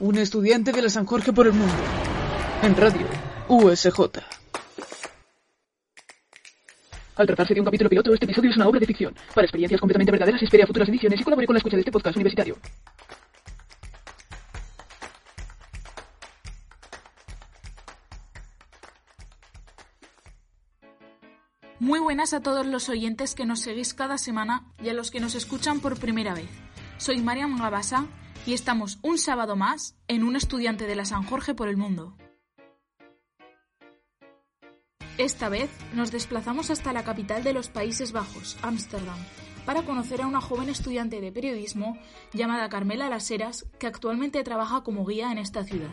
un estudiante de la San Jorge por el mundo. En radio, USJ. Al tratarse de un capítulo piloto, este episodio es una obra de ficción. Para experiencias completamente verdaderas, espere a futuras ediciones y colabore con la escucha de este podcast universitario. Muy buenas a todos los oyentes que nos seguís cada semana y a los que nos escuchan por primera vez. Soy Mariam Gabasa y estamos un sábado más en Un estudiante de la San Jorge por el mundo. Esta vez nos desplazamos hasta la capital de los Países Bajos, Ámsterdam, para conocer a una joven estudiante de periodismo llamada Carmela Las Heras, que actualmente trabaja como guía en esta ciudad.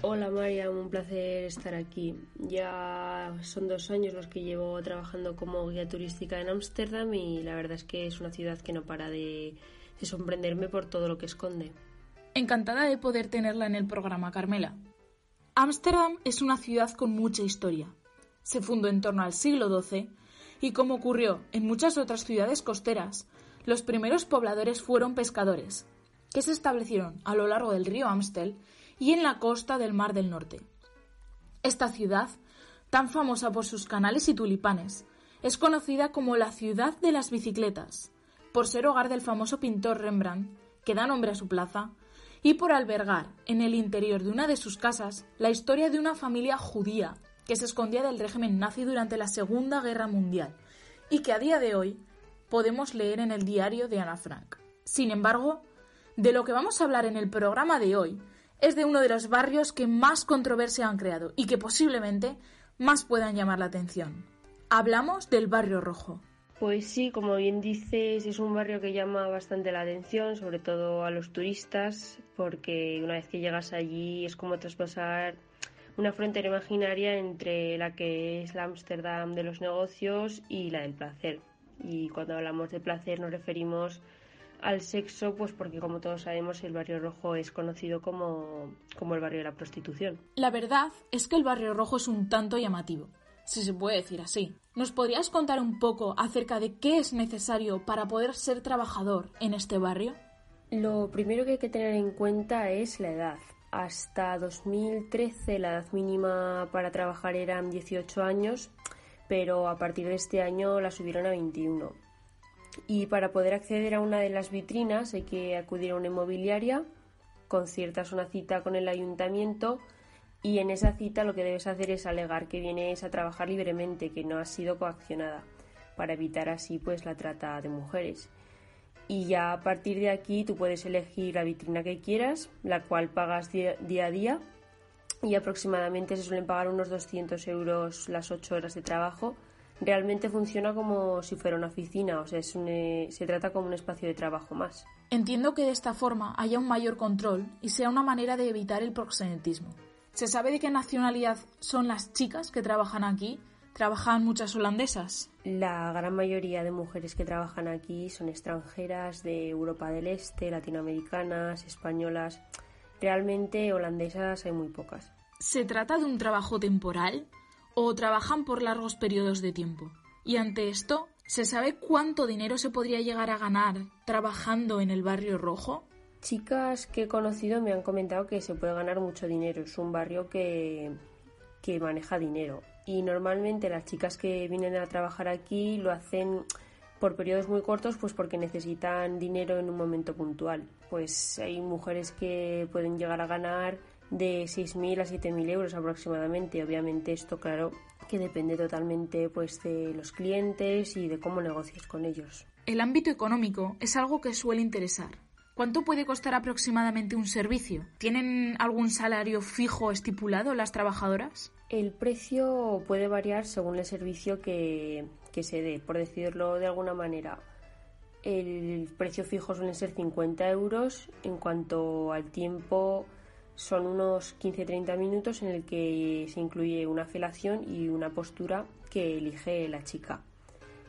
Hola María, un placer estar aquí. Ya son dos años los que llevo trabajando como guía turística en Ámsterdam y la verdad es que es una ciudad que no para de, de sorprenderme por todo lo que esconde. Encantada de poder tenerla en el programa, Carmela. Ámsterdam es una ciudad con mucha historia. Se fundó en torno al siglo XII y como ocurrió en muchas otras ciudades costeras, los primeros pobladores fueron pescadores, que se establecieron a lo largo del río Amstel y en la costa del Mar del Norte. Esta ciudad, tan famosa por sus canales y tulipanes, es conocida como la ciudad de las bicicletas, por ser hogar del famoso pintor Rembrandt, que da nombre a su plaza, y por albergar en el interior de una de sus casas la historia de una familia judía que se escondía del régimen nazi durante la Segunda Guerra Mundial y que a día de hoy podemos leer en el diario de Ana Frank. Sin embargo, de lo que vamos a hablar en el programa de hoy es de uno de los barrios que más controversia han creado y que posiblemente más puedan llamar la atención. Hablamos del Barrio Rojo. Pues sí, como bien dices, es un barrio que llama bastante la atención, sobre todo a los turistas, porque una vez que llegas allí es como traspasar una frontera imaginaria entre la que es la Ámsterdam de los negocios y la del placer. Y cuando hablamos de placer nos referimos al sexo, pues porque como todos sabemos el barrio rojo es conocido como, como el barrio de la prostitución. La verdad es que el barrio rojo es un tanto llamativo, si se puede decir así. ¿Nos podrías contar un poco acerca de qué es necesario para poder ser trabajador en este barrio? Lo primero que hay que tener en cuenta es la edad. Hasta 2013 la edad mínima para trabajar eran 18 años, pero a partir de este año la subieron a 21. Y para poder acceder a una de las vitrinas hay que acudir a una inmobiliaria, conciertas una cita con el ayuntamiento y en esa cita lo que debes hacer es alegar que vienes a trabajar libremente, que no has sido coaccionada, para evitar así pues la trata de mujeres. Y ya a partir de aquí tú puedes elegir la vitrina que quieras, la cual pagas día, a día y aproximadamente se suelen pagar unos 200 euros las 8 horas de trabajo realmente funciona como si fuera una oficina, o sea, es un, eh, se trata como un espacio de trabajo más. Entiendo que de esta forma haya un mayor control y sea una manera de evitar el proxenetismo. ¿Se sabe de qué nacionalidad son las chicas que trabajan aquí? ¿Trabajan muchas holandesas? La gran mayoría de mujeres que trabajan aquí son extranjeras de Europa del Este, latinoamericanas, españolas. Realmente holandesas hay muy pocas. ¿Se trata de un trabajo temporal? o trabajan por largos periodos de tiempo. Y ante esto, ¿se sabe cuánto dinero se podría llegar a ganar trabajando en el barrio rojo? Chicas que he conocido me han comentado que se puede ganar mucho dinero. Es un barrio que, que maneja dinero. Y normalmente las chicas que vienen a trabajar aquí lo hacen por periodos muy cortos, pues porque necesitan dinero en un momento puntual. Pues hay mujeres que pueden llegar a ganar de 6.000 a 7.000 euros aproximadamente. Obviamente esto, claro, que depende totalmente pues de los clientes y de cómo negocies con ellos. El ámbito económico es algo que suele interesar. ¿Cuánto puede costar aproximadamente un servicio? ¿Tienen algún salario fijo estipulado las trabajadoras? El precio puede variar según el servicio que, que se dé, por decirlo de alguna manera. El precio fijo suele ser 50 euros. En cuanto al tiempo, son unos 15-30 minutos en el que se incluye una felación y una postura que elige la chica.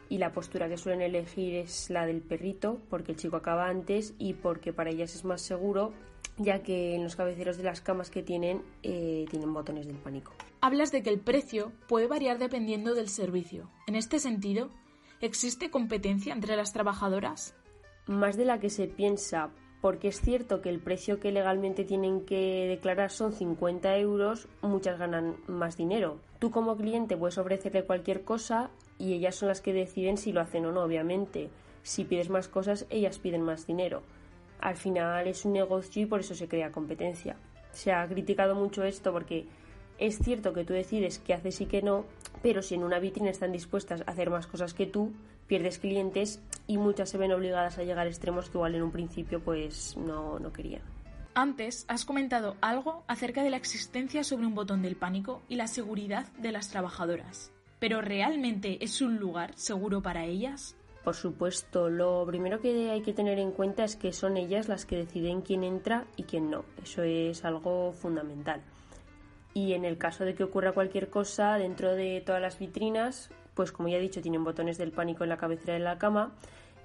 Y la postura que suelen elegir es la del perrito, porque el chico acaba antes y porque para ellas es más seguro, ya que en los cabeceros de las camas que tienen eh, tienen botones del pánico. Hablas de que el precio puede variar dependiendo del servicio. En este sentido, ¿existe competencia entre las trabajadoras? Más de la que se piensa, porque es cierto que el precio que legalmente tienen que declarar son 50 euros, muchas ganan más dinero. Tú como cliente puedes ofrecerle cualquier cosa y ellas son las que deciden si lo hacen o no, obviamente. Si pides más cosas, ellas piden más dinero. Al final es un negocio y por eso se crea competencia. Se ha criticado mucho esto porque es cierto que tú decides qué haces y qué no, pero si en una vitrina están dispuestas a hacer más cosas que tú, pierdes clientes y muchas se ven obligadas a llegar a extremos que igual en un principio pues no, no querían. Antes has comentado algo acerca de la existencia sobre un botón del pánico y la seguridad de las trabajadoras. ¿Pero realmente es un lugar seguro para ellas? Por supuesto, lo primero que hay que tener en cuenta es que son ellas las que deciden quién entra y quién no. Eso es algo fundamental. Y en el caso de que ocurra cualquier cosa dentro de todas las vitrinas, pues como ya he dicho, tienen botones del pánico en la cabecera de la cama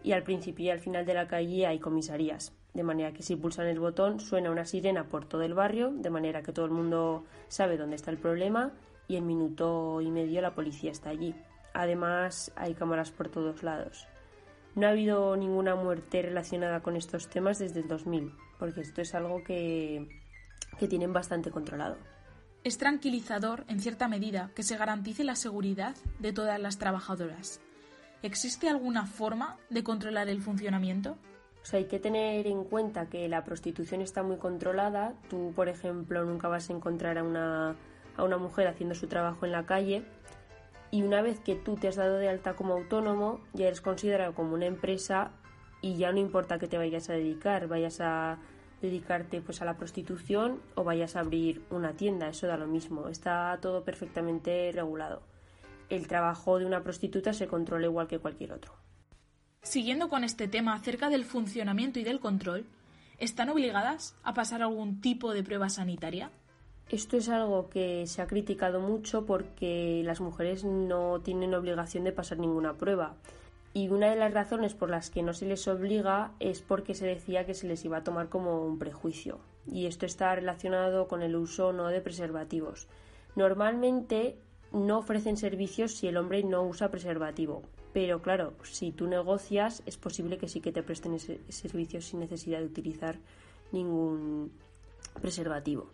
y al principio y al final de la calle hay comisarías. De manera que si pulsan el botón suena una sirena por todo el barrio, de manera que todo el mundo sabe dónde está el problema y en minuto y medio la policía está allí. Además hay cámaras por todos lados. No ha habido ninguna muerte relacionada con estos temas desde el 2000, porque esto es algo que, que tienen bastante controlado. Es tranquilizador, en cierta medida, que se garantice la seguridad de todas las trabajadoras. ¿Existe alguna forma de controlar el funcionamiento? O sea, hay que tener en cuenta que la prostitución está muy controlada. Tú, por ejemplo, nunca vas a encontrar a una, a una mujer haciendo su trabajo en la calle. Y una vez que tú te has dado de alta como autónomo, ya eres considerado como una empresa y ya no importa que te vayas a dedicar, vayas a dedicarte pues a la prostitución o vayas a abrir una tienda, eso da lo mismo, está todo perfectamente regulado. El trabajo de una prostituta se controla igual que cualquier otro. Siguiendo con este tema acerca del funcionamiento y del control, ¿están obligadas a pasar algún tipo de prueba sanitaria? Esto es algo que se ha criticado mucho porque las mujeres no tienen obligación de pasar ninguna prueba. Y una de las razones por las que no se les obliga es porque se decía que se les iba a tomar como un prejuicio. Y esto está relacionado con el uso no de preservativos. Normalmente no ofrecen servicios si el hombre no usa preservativo. Pero claro, si tú negocias es posible que sí que te presten ese servicio sin necesidad de utilizar ningún preservativo.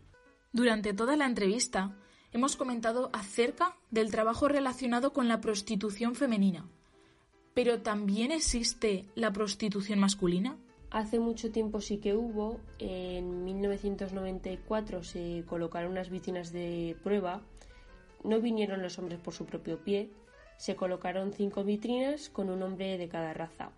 Durante toda la entrevista hemos comentado acerca del trabajo relacionado con la prostitución femenina pero también existe la prostitución masculina. Hace mucho tiempo sí que hubo. En 1994 se colocaron unas vitrinas de prueba. No vinieron los hombres por su propio pie. Se colocaron cinco vitrinas con un hombre de cada raza.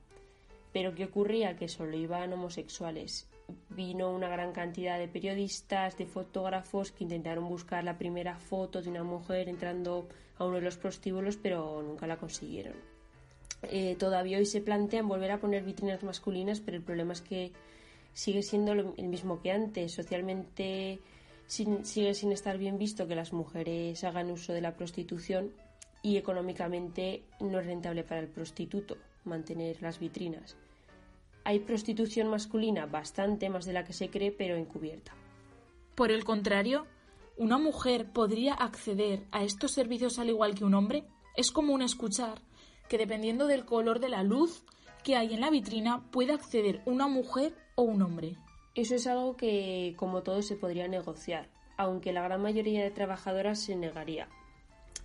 Pero ¿qué ocurría? Que solo iban homosexuales. Vino una gran cantidad de periodistas, de fotógrafos que intentaron buscar la primera foto de una mujer entrando a uno de los prostíbulos, pero nunca la consiguieron. Eh, todavía hoy se plantean volver a poner vitrinas masculinas, pero el problema es que sigue siendo el mismo que antes. Socialmente sigue sin estar bien visto que las mujeres hagan uso de la prostitución y económicamente no es rentable para el prostituto mantener las vitrinas. Hay prostitución masculina bastante más de la que se cree, pero encubierta. Por el contrario, ¿una mujer podría acceder a estos servicios al igual que un hombre? Es común escuchar que dependiendo del color de la luz que hay en la vitrina puede acceder una mujer o un hombre. Eso es algo que, como todo, se podría negociar, aunque la gran mayoría de trabajadoras se negaría.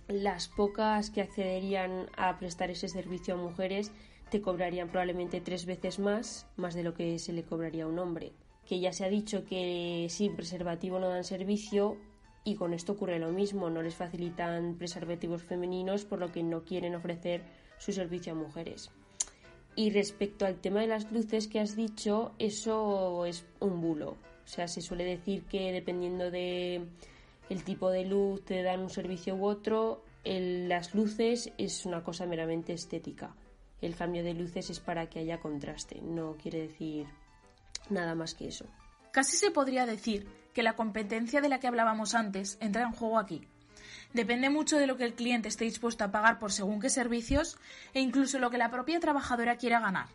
Las pocas que accederían a prestar ese servicio a mujeres te cobrarían probablemente tres veces más, más de lo que se le cobraría a un hombre. Que ya se ha dicho que sin preservativo no dan servicio y con esto ocurre lo mismo, no les facilitan preservativos femeninos por lo que no quieren ofrecer su servicio a mujeres. Y respecto al tema de las luces que has dicho, eso es un bulo. O sea, se suele decir que dependiendo de el tipo de luz te dan un servicio u otro, las luces es una cosa meramente estética. El cambio de luces es para que haya contraste, no quiere decir nada más que eso. Casi se podría decir que la competencia de la que hablábamos antes entra en juego aquí. Depende mucho de lo que el cliente esté dispuesto a pagar por según qué servicios e incluso lo que la propia trabajadora quiera ganar.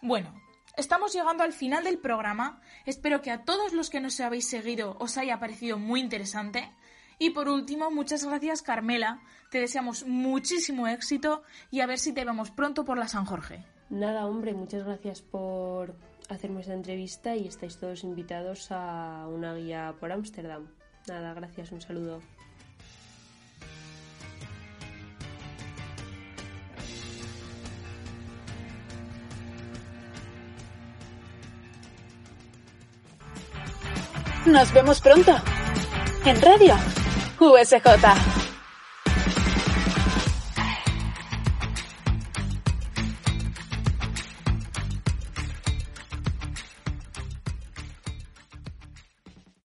Bueno, estamos llegando al final del programa. Espero que a todos los que nos habéis seguido os haya parecido muy interesante. Y por último, muchas gracias Carmela. Te deseamos muchísimo éxito y a ver si te vemos pronto por la San Jorge. Nada, hombre, muchas gracias por hacerme esta entrevista y estáis todos invitados a una guía por Ámsterdam. Nada, gracias, un saludo. Nos vemos pronto en Radio USJ.